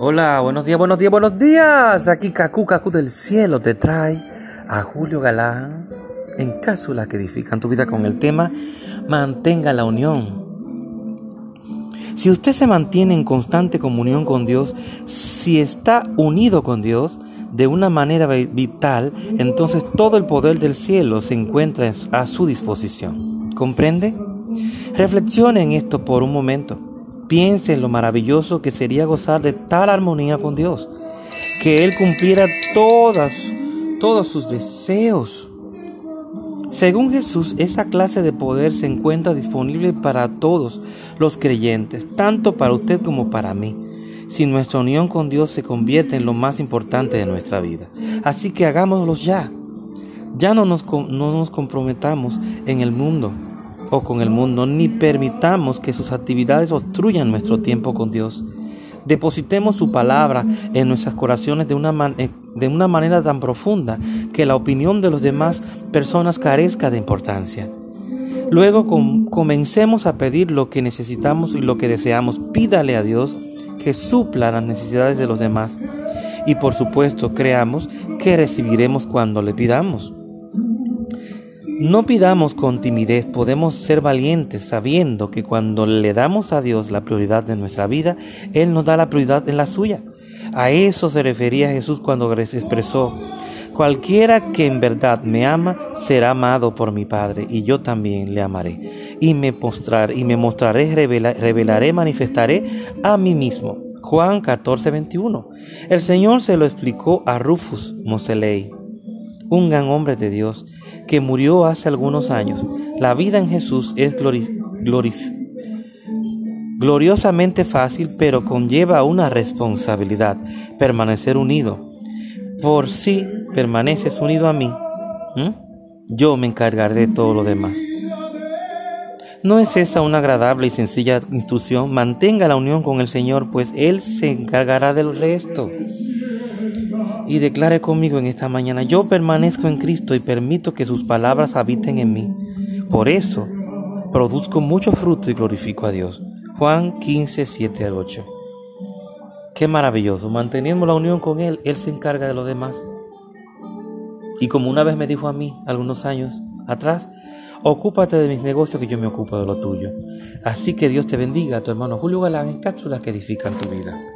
Hola, buenos días, buenos días, buenos días. Aquí Cacu Cacu del cielo te trae a Julio Galán en cápsulas que edifican tu vida con el tema Mantenga la unión. Si usted se mantiene en constante comunión con Dios, si está unido con Dios de una manera vital, entonces todo el poder del cielo se encuentra a su disposición. ¿Comprende? Reflexione en esto por un momento. Piense en lo maravilloso que sería gozar de tal armonía con Dios, que Él cumpliera todas, todos sus deseos. Según Jesús, esa clase de poder se encuentra disponible para todos los creyentes, tanto para usted como para mí, si nuestra unión con Dios se convierte en lo más importante de nuestra vida. Así que hagámoslo ya. Ya no nos, no nos comprometamos en el mundo, o con el mundo, ni permitamos que sus actividades obstruyan nuestro tiempo con Dios. Depositemos su palabra en nuestras corazones de una, eh, de una manera tan profunda que la opinión de las demás personas carezca de importancia. Luego comencemos a pedir lo que necesitamos y lo que deseamos. Pídale a Dios que supla las necesidades de los demás. Y por supuesto, creamos que recibiremos cuando le pidamos. No pidamos con timidez, podemos ser valientes sabiendo que cuando le damos a Dios la prioridad de nuestra vida, Él nos da la prioridad en la suya. A eso se refería Jesús cuando expresó, cualquiera que en verdad me ama será amado por mi Padre y yo también le amaré y me mostraré, y me mostraré revelaré, manifestaré a mí mismo. Juan 14, 21. El Señor se lo explicó a Rufus Moseley un gran hombre de Dios que murió hace algunos años. La vida en Jesús es gloriosamente fácil, pero conlleva una responsabilidad, permanecer unido. Por si permaneces unido a mí, yo me encargaré de todo lo demás. ¿No es esa una agradable y sencilla instrucción? Mantenga la unión con el Señor, pues Él se encargará del resto y declare conmigo en esta mañana, yo permanezco en Cristo y permito que sus palabras habiten en mí. Por eso produzco mucho fruto y glorifico a Dios. Juan 15, 7 al 8. Qué maravilloso, manteniendo la unión con Él, Él se encarga de lo demás. Y como una vez me dijo a mí, algunos años atrás, ocúpate de mis negocios que yo me ocupo de lo tuyo. Así que Dios te bendiga, tu hermano Julio Galán, en cápsulas que edifican tu vida.